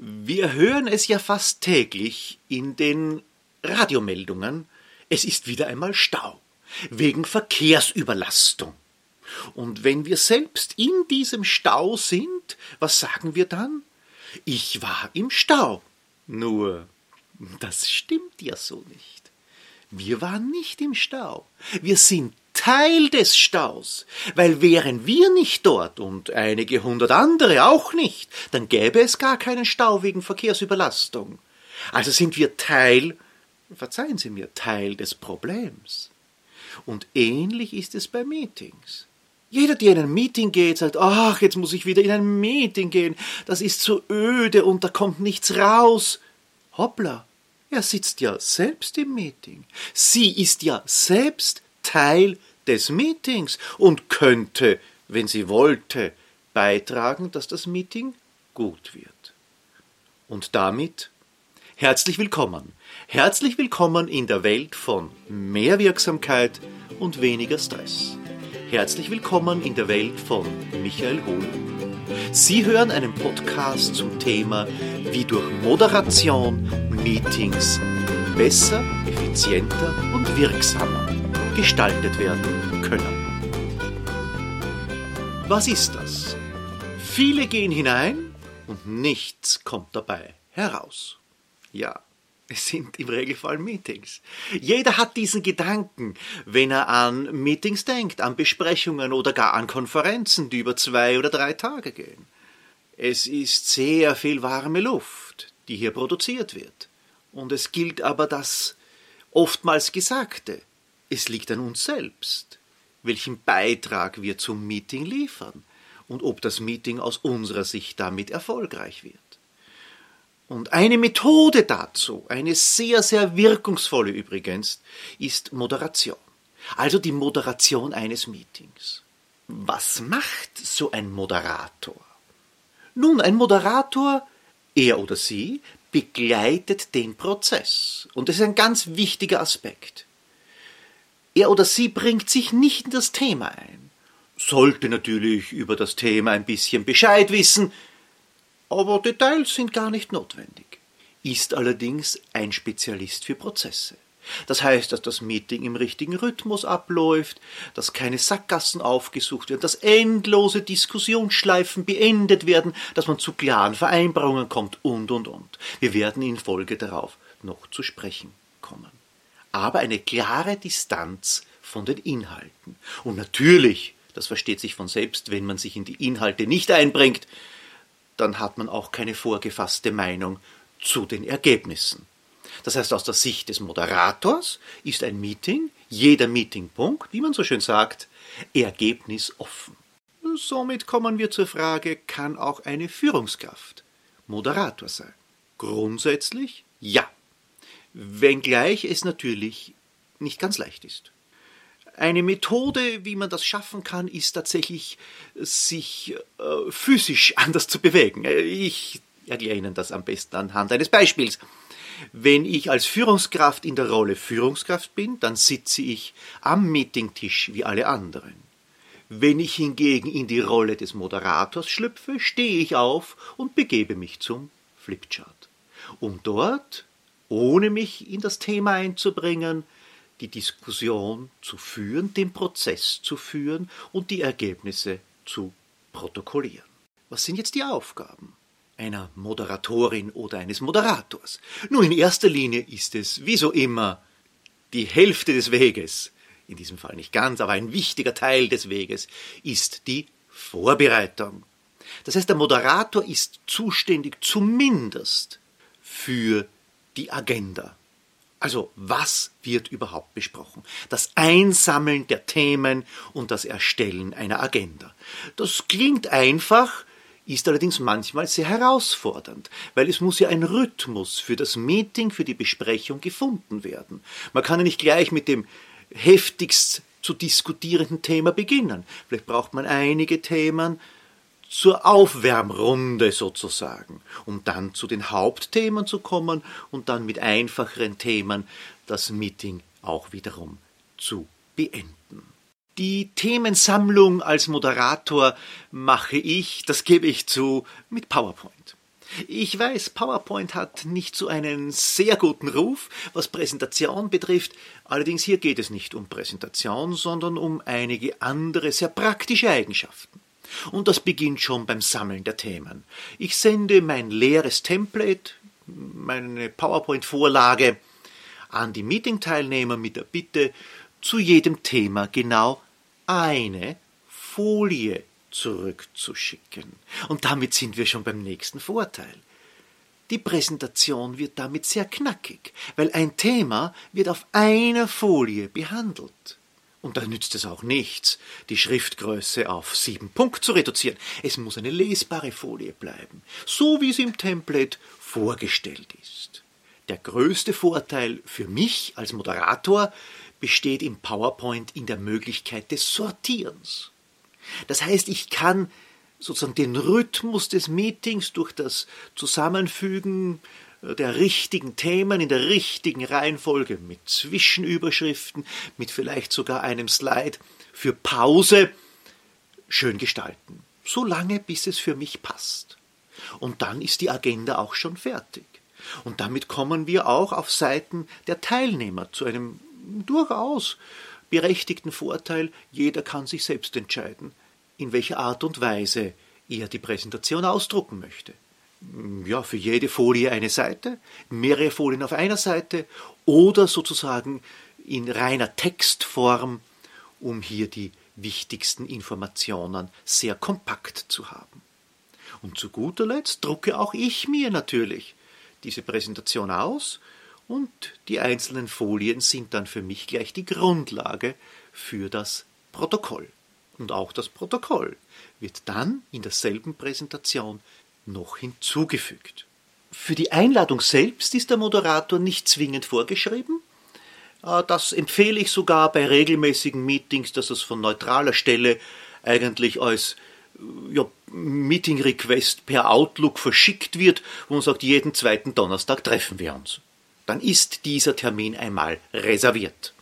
Wir hören es ja fast täglich in den Radiomeldungen. Es ist wieder einmal Stau wegen Verkehrsüberlastung. Und wenn wir selbst in diesem Stau sind, was sagen wir dann? Ich war im Stau. Nur, das stimmt ja so nicht. Wir waren nicht im Stau. Wir sind Teil des Staus, weil wären wir nicht dort und einige hundert andere auch nicht, dann gäbe es gar keinen Stau wegen Verkehrsüberlastung. Also sind wir Teil, verzeihen Sie mir, Teil des Problems. Und ähnlich ist es bei Meetings. Jeder, der in ein Meeting geht, sagt, ach, jetzt muss ich wieder in ein Meeting gehen, das ist so öde und da kommt nichts raus. Hoppla, er sitzt ja selbst im Meeting. Sie ist ja selbst Teil des Meetings und könnte, wenn sie wollte, beitragen, dass das Meeting gut wird. Und damit herzlich willkommen. Herzlich willkommen in der Welt von mehr Wirksamkeit und weniger Stress. Herzlich willkommen in der Welt von Michael Hohl. Sie hören einen Podcast zum Thema, wie durch Moderation Meetings besser, effizienter und wirksamer gestaltet werden können. Was ist das? Viele gehen hinein und nichts kommt dabei heraus. Ja, es sind im Regelfall Meetings. Jeder hat diesen Gedanken, wenn er an Meetings denkt, an Besprechungen oder gar an Konferenzen, die über zwei oder drei Tage gehen. Es ist sehr viel warme Luft, die hier produziert wird. Und es gilt aber das oftmals Gesagte. Es liegt an uns selbst, welchen Beitrag wir zum Meeting liefern und ob das Meeting aus unserer Sicht damit erfolgreich wird. Und eine Methode dazu, eine sehr, sehr wirkungsvolle übrigens, ist Moderation. Also die Moderation eines Meetings. Was macht so ein Moderator? Nun, ein Moderator, er oder sie, begleitet den Prozess. Und das ist ein ganz wichtiger Aspekt. Er oder sie bringt sich nicht in das Thema ein, sollte natürlich über das Thema ein bisschen Bescheid wissen, aber Details sind gar nicht notwendig, ist allerdings ein Spezialist für Prozesse. Das heißt, dass das Meeting im richtigen Rhythmus abläuft, dass keine Sackgassen aufgesucht werden, dass endlose Diskussionsschleifen beendet werden, dass man zu klaren Vereinbarungen kommt und, und, und. Wir werden in Folge darauf noch zu sprechen aber eine klare Distanz von den Inhalten. Und natürlich, das versteht sich von selbst, wenn man sich in die Inhalte nicht einbringt, dann hat man auch keine vorgefasste Meinung zu den Ergebnissen. Das heißt, aus der Sicht des Moderators ist ein Meeting, jeder Meetingpunkt, wie man so schön sagt, ergebnisoffen. Somit kommen wir zur Frage, kann auch eine Führungskraft Moderator sein? Grundsätzlich ja wenngleich es natürlich nicht ganz leicht ist. Eine Methode, wie man das schaffen kann, ist tatsächlich, sich äh, physisch anders zu bewegen. Ich erkläre Ihnen das am besten anhand eines Beispiels. Wenn ich als Führungskraft in der Rolle Führungskraft bin, dann sitze ich am Meetingtisch wie alle anderen. Wenn ich hingegen in die Rolle des Moderators schlüpfe, stehe ich auf und begebe mich zum Flipchart. Um dort ohne mich in das Thema einzubringen, die Diskussion zu führen, den Prozess zu führen und die Ergebnisse zu protokollieren. Was sind jetzt die Aufgaben einer Moderatorin oder eines Moderators? Nun, in erster Linie ist es, wie so immer, die Hälfte des Weges, in diesem Fall nicht ganz, aber ein wichtiger Teil des Weges, ist die Vorbereitung. Das heißt, der Moderator ist zuständig zumindest für die Agenda. Also was wird überhaupt besprochen? Das Einsammeln der Themen und das Erstellen einer Agenda. Das klingt einfach, ist allerdings manchmal sehr herausfordernd, weil es muss ja ein Rhythmus für das Meeting, für die Besprechung gefunden werden. Man kann ja nicht gleich mit dem heftigst zu diskutierenden Thema beginnen. Vielleicht braucht man einige Themen, zur Aufwärmrunde sozusagen, um dann zu den Hauptthemen zu kommen und dann mit einfacheren Themen das Meeting auch wiederum zu beenden. Die Themensammlung als Moderator mache ich, das gebe ich zu, mit PowerPoint. Ich weiß, PowerPoint hat nicht so einen sehr guten Ruf, was Präsentation betrifft. Allerdings hier geht es nicht um Präsentation, sondern um einige andere sehr praktische Eigenschaften. Und das beginnt schon beim Sammeln der Themen. Ich sende mein leeres Template, meine PowerPoint-Vorlage an die Meeting-Teilnehmer mit der Bitte, zu jedem Thema genau eine Folie zurückzuschicken. Und damit sind wir schon beim nächsten Vorteil. Die Präsentation wird damit sehr knackig, weil ein Thema wird auf einer Folie behandelt. Und da nützt es auch nichts, die Schriftgröße auf sieben Punkt zu reduzieren. Es muss eine lesbare Folie bleiben, so wie sie im Template vorgestellt ist. Der größte Vorteil für mich als Moderator besteht im PowerPoint in der Möglichkeit des Sortierens. Das heißt, ich kann sozusagen den Rhythmus des Meetings durch das Zusammenfügen der richtigen Themen in der richtigen Reihenfolge mit Zwischenüberschriften, mit vielleicht sogar einem Slide für Pause schön gestalten. So lange, bis es für mich passt. Und dann ist die Agenda auch schon fertig. Und damit kommen wir auch auf Seiten der Teilnehmer zu einem durchaus berechtigten Vorteil, jeder kann sich selbst entscheiden, in welcher Art und Weise er die Präsentation ausdrucken möchte. Ja, für jede Folie eine Seite, mehrere Folien auf einer Seite oder sozusagen in reiner Textform, um hier die wichtigsten Informationen sehr kompakt zu haben. Und zu guter Letzt drucke auch ich mir natürlich diese Präsentation aus und die einzelnen Folien sind dann für mich gleich die Grundlage für das Protokoll. Und auch das Protokoll wird dann in derselben Präsentation noch hinzugefügt. Für die Einladung selbst ist der Moderator nicht zwingend vorgeschrieben. Äh, das empfehle ich sogar bei regelmäßigen Meetings, dass es von neutraler Stelle eigentlich als äh, ja, Meeting Request per Outlook verschickt wird, wo man sagt, jeden zweiten Donnerstag treffen wir uns. Dann ist dieser Termin einmal reserviert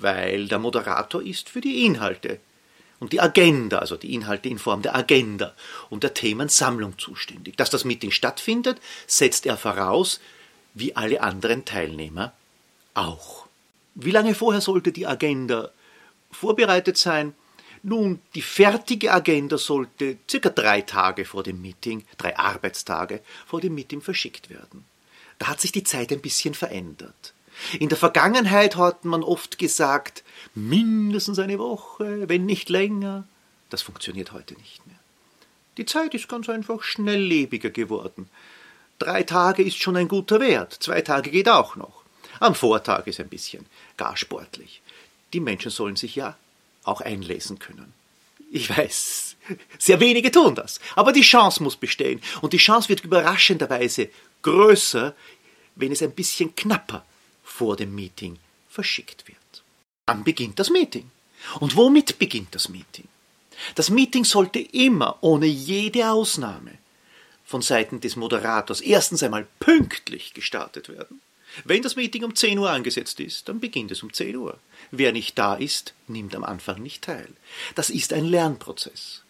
weil der Moderator ist für die Inhalte und die Agenda, also die Inhalte in Form der Agenda und der Themensammlung zuständig. Dass das Meeting stattfindet, setzt er voraus, wie alle anderen Teilnehmer auch. Wie lange vorher sollte die Agenda vorbereitet sein? Nun, die fertige Agenda sollte circa drei Tage vor dem Meeting, drei Arbeitstage vor dem Meeting verschickt werden. Da hat sich die Zeit ein bisschen verändert. In der Vergangenheit hat man oft gesagt, mindestens eine Woche, wenn nicht länger. Das funktioniert heute nicht mehr. Die Zeit ist ganz einfach schnelllebiger geworden. Drei Tage ist schon ein guter Wert, zwei Tage geht auch noch. Am Vortag ist ein bisschen gar sportlich. Die Menschen sollen sich ja auch einlesen können. Ich weiß, sehr wenige tun das, aber die Chance muss bestehen. Und die Chance wird überraschenderweise größer, wenn es ein bisschen knapper vor dem Meeting verschickt wird. Dann beginnt das Meeting. Und womit beginnt das Meeting? Das Meeting sollte immer, ohne jede Ausnahme, von Seiten des Moderators erstens einmal pünktlich gestartet werden. Wenn das Meeting um 10 Uhr angesetzt ist, dann beginnt es um 10 Uhr. Wer nicht da ist, nimmt am Anfang nicht teil. Das ist ein Lernprozess.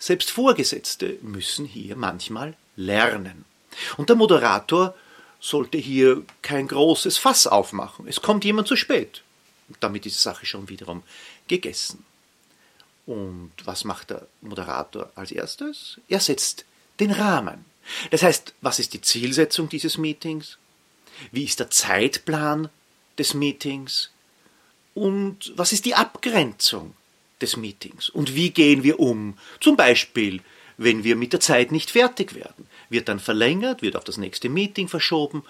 Selbst Vorgesetzte müssen hier manchmal lernen. Und der Moderator sollte hier kein großes Fass aufmachen. Es kommt jemand zu spät. Damit ist die Sache schon wiederum gegessen. Und was macht der Moderator als erstes? Er setzt den Rahmen. Das heißt, was ist die Zielsetzung dieses Meetings? Wie ist der Zeitplan des Meetings? Und was ist die Abgrenzung des Meetings? Und wie gehen wir um? Zum Beispiel wenn wir mit der Zeit nicht fertig werden. Wird dann verlängert, wird auf das nächste Meeting verschoben.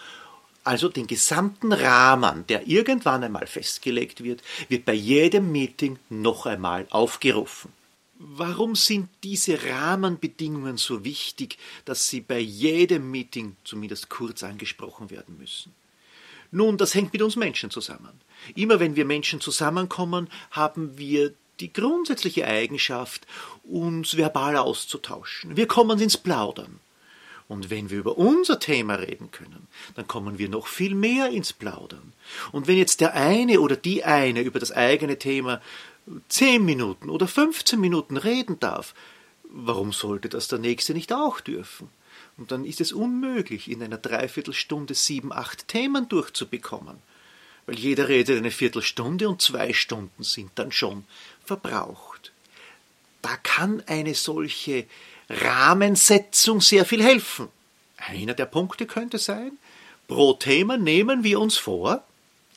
Also den gesamten Rahmen, der irgendwann einmal festgelegt wird, wird bei jedem Meeting noch einmal aufgerufen. Warum sind diese Rahmenbedingungen so wichtig, dass sie bei jedem Meeting zumindest kurz angesprochen werden müssen? Nun, das hängt mit uns Menschen zusammen. Immer wenn wir Menschen zusammenkommen, haben wir die grundsätzliche Eigenschaft, uns verbal auszutauschen. Wir kommen ins Plaudern. Und wenn wir über unser Thema reden können, dann kommen wir noch viel mehr ins Plaudern. Und wenn jetzt der eine oder die eine über das eigene Thema zehn Minuten oder 15 Minuten reden darf, warum sollte das der nächste nicht auch dürfen? Und dann ist es unmöglich, in einer Dreiviertelstunde sieben, acht Themen durchzubekommen. Weil jeder redet eine Viertelstunde und zwei Stunden sind dann schon verbraucht. Da kann eine solche Rahmensetzung sehr viel helfen. Einer der Punkte könnte sein, pro Thema nehmen wir uns vor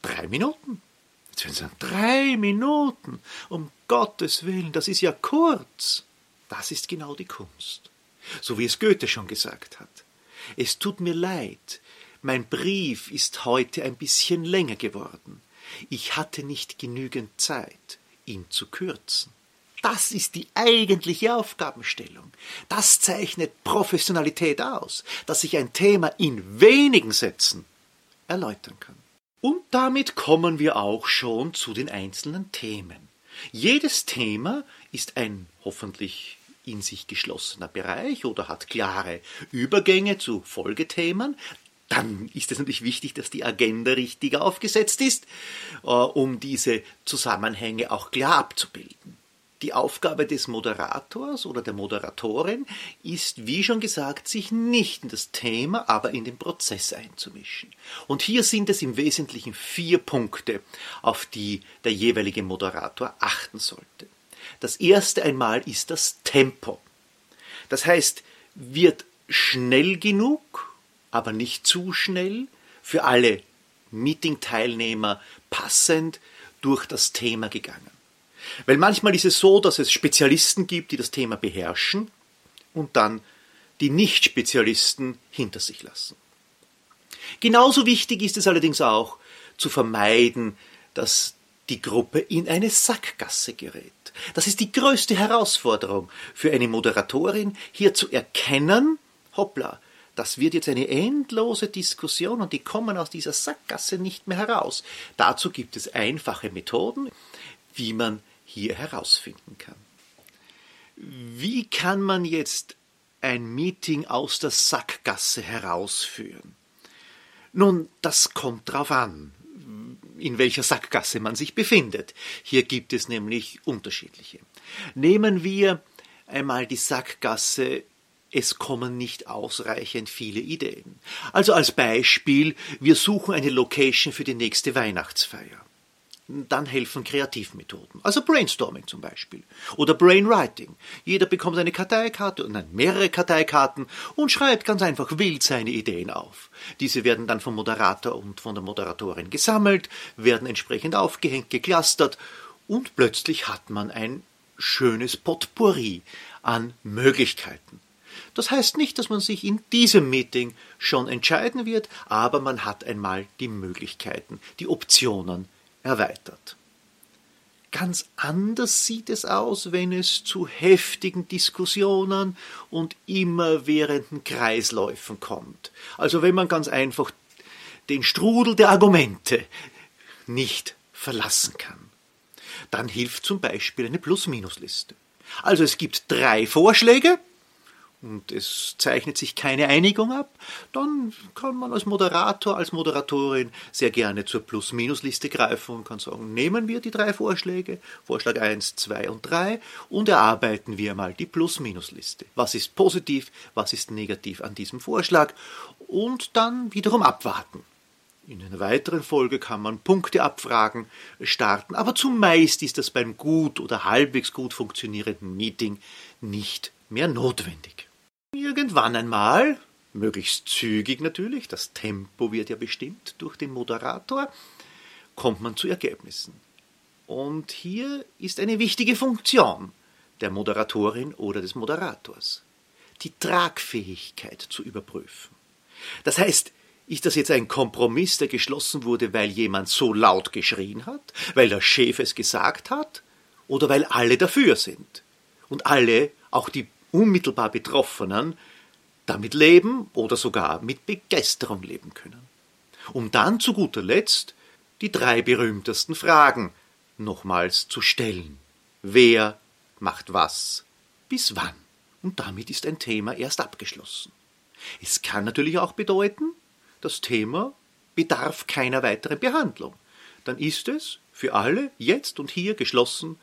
drei Minuten. Jetzt werden sagen, drei Minuten, um Gottes Willen, das ist ja kurz. Das ist genau die Kunst. So wie es Goethe schon gesagt hat. Es tut mir leid, mein Brief ist heute ein bisschen länger geworden. Ich hatte nicht genügend Zeit, ihn zu kürzen. Das ist die eigentliche Aufgabenstellung. Das zeichnet Professionalität aus, dass ich ein Thema in wenigen Sätzen erläutern kann. Und damit kommen wir auch schon zu den einzelnen Themen. Jedes Thema ist ein hoffentlich in sich geschlossener Bereich oder hat klare Übergänge zu Folgethemen. Dann ist es natürlich wichtig, dass die Agenda richtig aufgesetzt ist, äh, um diese Zusammenhänge auch klar abzubilden. Die Aufgabe des Moderators oder der Moderatorin ist, wie schon gesagt, sich nicht in das Thema, aber in den Prozess einzumischen. Und hier sind es im Wesentlichen vier Punkte, auf die der jeweilige Moderator achten sollte. Das erste einmal ist das Tempo. Das heißt, wird schnell genug, aber nicht zu schnell, für alle Meeting-Teilnehmer passend durch das Thema gegangen. Weil manchmal ist es so, dass es Spezialisten gibt, die das Thema beherrschen und dann die Nicht-Spezialisten hinter sich lassen. Genauso wichtig ist es allerdings auch zu vermeiden, dass die Gruppe in eine Sackgasse gerät. Das ist die größte Herausforderung für eine Moderatorin, hier zu erkennen, hoppla, das wird jetzt eine endlose Diskussion und die kommen aus dieser Sackgasse nicht mehr heraus. Dazu gibt es einfache Methoden, wie man hier herausfinden kann. Wie kann man jetzt ein Meeting aus der Sackgasse herausführen? Nun, das kommt drauf an, in welcher Sackgasse man sich befindet. Hier gibt es nämlich unterschiedliche. Nehmen wir einmal die Sackgasse es kommen nicht ausreichend viele Ideen. Also als Beispiel, wir suchen eine Location für die nächste Weihnachtsfeier dann helfen Kreativmethoden. Also Brainstorming zum Beispiel. Oder Brainwriting. Jeder bekommt eine Karteikarte und mehrere Karteikarten und schreibt ganz einfach wild seine Ideen auf. Diese werden dann vom Moderator und von der Moderatorin gesammelt, werden entsprechend aufgehängt, geklustert und plötzlich hat man ein schönes Potpourri an Möglichkeiten. Das heißt nicht, dass man sich in diesem Meeting schon entscheiden wird, aber man hat einmal die Möglichkeiten, die Optionen erweitert. Ganz anders sieht es aus, wenn es zu heftigen Diskussionen und immerwährenden Kreisläufen kommt. Also wenn man ganz einfach den Strudel der Argumente nicht verlassen kann. Dann hilft zum Beispiel eine Plus-Minus-Liste. Also es gibt drei Vorschläge, und es zeichnet sich keine Einigung ab, dann kann man als Moderator, als Moderatorin sehr gerne zur Plus-Minus-Liste greifen und kann sagen, nehmen wir die drei Vorschläge, Vorschlag 1, 2 und 3 und erarbeiten wir mal die Plus-Minus-Liste. Was ist positiv, was ist negativ an diesem Vorschlag und dann wiederum abwarten. In einer weiteren Folge kann man Punkte abfragen, starten, aber zumeist ist das beim gut oder halbwegs gut funktionierenden Meeting nicht mehr notwendig. Irgendwann einmal, möglichst zügig natürlich, das Tempo wird ja bestimmt durch den Moderator, kommt man zu Ergebnissen. Und hier ist eine wichtige Funktion der Moderatorin oder des Moderators, die Tragfähigkeit zu überprüfen. Das heißt, ist das jetzt ein Kompromiss, der geschlossen wurde, weil jemand so laut geschrien hat, weil der Chef es gesagt hat, oder weil alle dafür sind und alle, auch die unmittelbar Betroffenen damit leben oder sogar mit Begeisterung leben können. Um dann zu guter Letzt die drei berühmtesten Fragen nochmals zu stellen. Wer macht was? Bis wann? Und damit ist ein Thema erst abgeschlossen. Es kann natürlich auch bedeuten, das Thema bedarf keiner weiteren Behandlung. Dann ist es für alle jetzt und hier geschlossen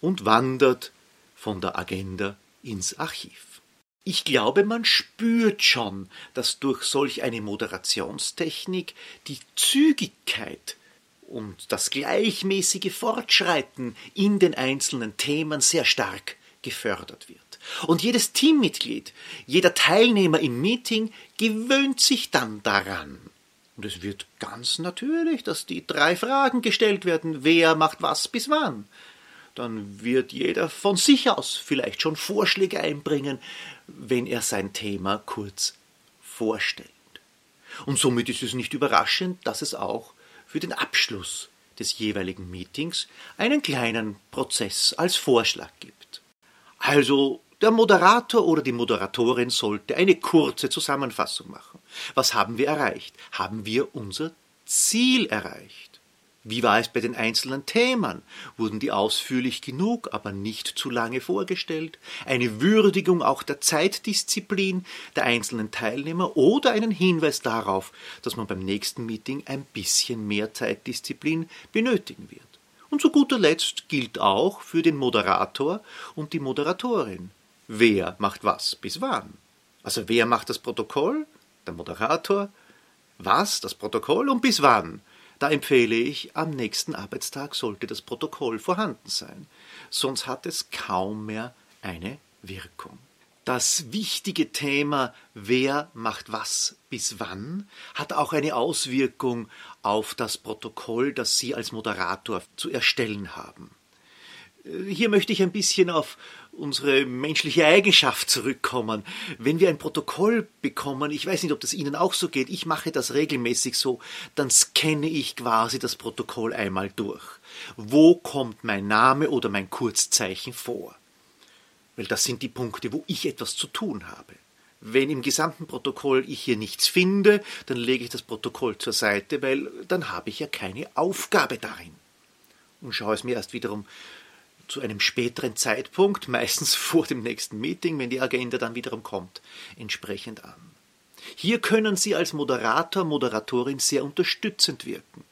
und wandert von der Agenda ins Archiv. Ich glaube, man spürt schon, dass durch solch eine Moderationstechnik die Zügigkeit und das gleichmäßige Fortschreiten in den einzelnen Themen sehr stark gefördert wird. Und jedes Teammitglied, jeder Teilnehmer im Meeting gewöhnt sich dann daran. Und es wird ganz natürlich, dass die drei Fragen gestellt werden, wer macht was bis wann. Dann wird jeder von sich aus vielleicht schon Vorschläge einbringen, wenn er sein Thema kurz vorstellt. Und somit ist es nicht überraschend, dass es auch für den Abschluss des jeweiligen Meetings einen kleinen Prozess als Vorschlag gibt. Also der Moderator oder die Moderatorin sollte eine kurze Zusammenfassung machen. Was haben wir erreicht? Haben wir unser Ziel erreicht? Wie war es bei den einzelnen Themen? Wurden die ausführlich genug, aber nicht zu lange vorgestellt? Eine Würdigung auch der Zeitdisziplin der einzelnen Teilnehmer oder einen Hinweis darauf, dass man beim nächsten Meeting ein bisschen mehr Zeitdisziplin benötigen wird. Und zu guter Letzt gilt auch für den Moderator und die Moderatorin. Wer macht was bis wann? Also wer macht das Protokoll? Der Moderator. Was? Das Protokoll und bis wann? Da empfehle ich, am nächsten Arbeitstag sollte das Protokoll vorhanden sein, sonst hat es kaum mehr eine Wirkung. Das wichtige Thema, wer macht was bis wann, hat auch eine Auswirkung auf das Protokoll, das Sie als Moderator zu erstellen haben. Hier möchte ich ein bisschen auf unsere menschliche Eigenschaft zurückkommen. Wenn wir ein Protokoll bekommen, ich weiß nicht, ob das Ihnen auch so geht, ich mache das regelmäßig so, dann scanne ich quasi das Protokoll einmal durch. Wo kommt mein Name oder mein Kurzzeichen vor? Weil das sind die Punkte, wo ich etwas zu tun habe. Wenn im gesamten Protokoll ich hier nichts finde, dann lege ich das Protokoll zur Seite, weil dann habe ich ja keine Aufgabe darin. Und schaue es mir erst wiederum zu einem späteren Zeitpunkt, meistens vor dem nächsten Meeting, wenn die Agenda dann wiederum kommt, entsprechend an. Hier können Sie als Moderator, Moderatorin sehr unterstützend wirken.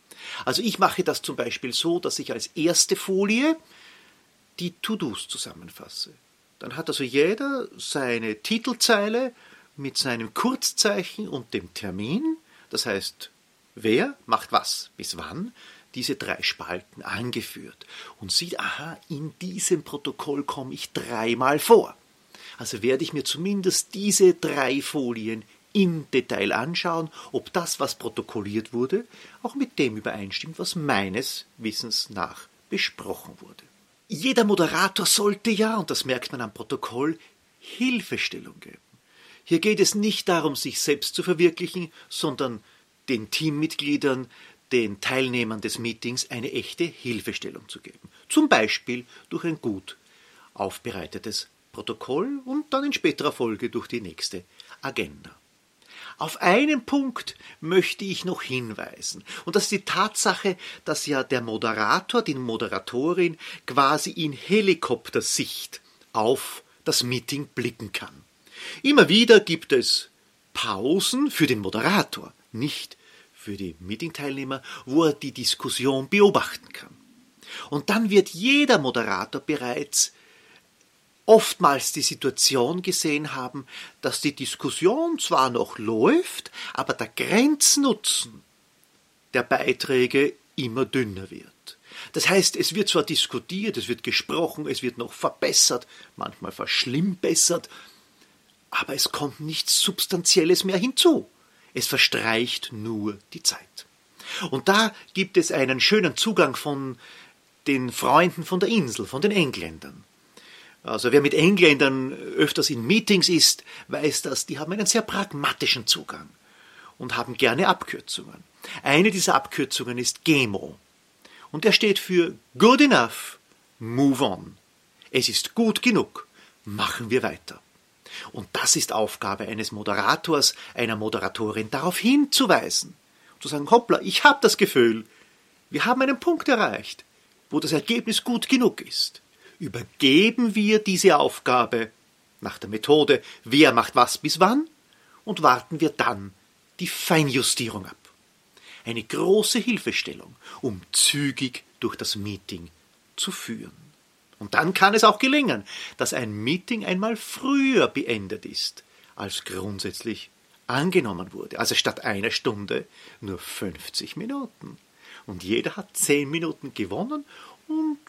Also ich mache das zum Beispiel so, dass ich als erste Folie die To-Dos zusammenfasse. Dann hat also jeder seine Titelzeile mit seinem Kurzzeichen und dem Termin, das heißt, wer macht was bis wann, diese drei Spalten angeführt und sieht, aha, in diesem Protokoll komme ich dreimal vor. Also werde ich mir zumindest diese drei Folien im Detail anschauen, ob das, was protokolliert wurde, auch mit dem übereinstimmt, was meines Wissens nach besprochen wurde. Jeder Moderator sollte ja, und das merkt man am Protokoll, Hilfestellung geben. Hier geht es nicht darum, sich selbst zu verwirklichen, sondern den Teammitgliedern, den Teilnehmern des Meetings eine echte Hilfestellung zu geben. Zum Beispiel durch ein gut aufbereitetes Protokoll und dann in späterer Folge durch die nächste Agenda. Auf einen Punkt möchte ich noch hinweisen, und das ist die Tatsache, dass ja der Moderator, die Moderatorin quasi in Helikoptersicht auf das Meeting blicken kann. Immer wieder gibt es Pausen für den Moderator, nicht für die Meetingteilnehmer, wo er die Diskussion beobachten kann. Und dann wird jeder Moderator bereits oftmals die Situation gesehen haben, dass die Diskussion zwar noch läuft, aber der Grenznutzen der Beiträge immer dünner wird. Das heißt, es wird zwar diskutiert, es wird gesprochen, es wird noch verbessert, manchmal verschlimmbessert, aber es kommt nichts Substanzielles mehr hinzu. Es verstreicht nur die Zeit. Und da gibt es einen schönen Zugang von den Freunden von der Insel, von den Engländern. Also wer mit Engländern öfters in Meetings ist, weiß das, die haben einen sehr pragmatischen Zugang und haben gerne Abkürzungen. Eine dieser Abkürzungen ist GEMO. Und der steht für Good Enough, Move On. Es ist gut genug, machen wir weiter. Und das ist Aufgabe eines Moderators, einer Moderatorin, darauf hinzuweisen. Zu sagen, hoppla, ich habe das Gefühl, wir haben einen Punkt erreicht, wo das Ergebnis gut genug ist. Übergeben wir diese Aufgabe nach der Methode, wer macht was bis wann, und warten wir dann die Feinjustierung ab. Eine große Hilfestellung, um zügig durch das Meeting zu führen. Und dann kann es auch gelingen, dass ein Meeting einmal früher beendet ist, als grundsätzlich angenommen wurde. Also statt einer Stunde nur 50 Minuten. Und jeder hat 10 Minuten gewonnen und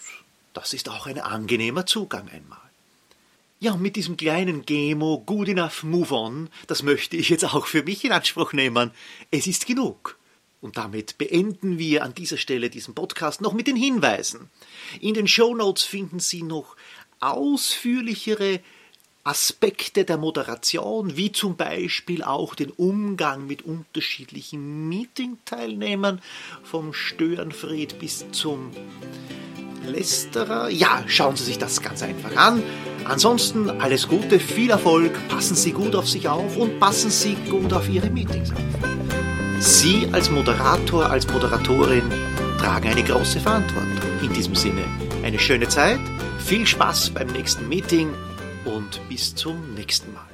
das ist auch ein angenehmer Zugang einmal. Ja, und mit diesem kleinen Gemo Good Enough Move On, das möchte ich jetzt auch für mich in Anspruch nehmen. Es ist genug. Und damit beenden wir an dieser Stelle diesen Podcast noch mit den Hinweisen. In den Show Notes finden Sie noch ausführlichere Aspekte der Moderation, wie zum Beispiel auch den Umgang mit unterschiedlichen Meeting-Teilnehmern, vom Störenfried bis zum Lästerer. Ja, schauen Sie sich das ganz einfach an. Ansonsten alles Gute, viel Erfolg, passen Sie gut auf sich auf und passen Sie gut auf Ihre Meetings auf. Sie als Moderator, als Moderatorin tragen eine große Verantwortung. In diesem Sinne, eine schöne Zeit, viel Spaß beim nächsten Meeting und bis zum nächsten Mal.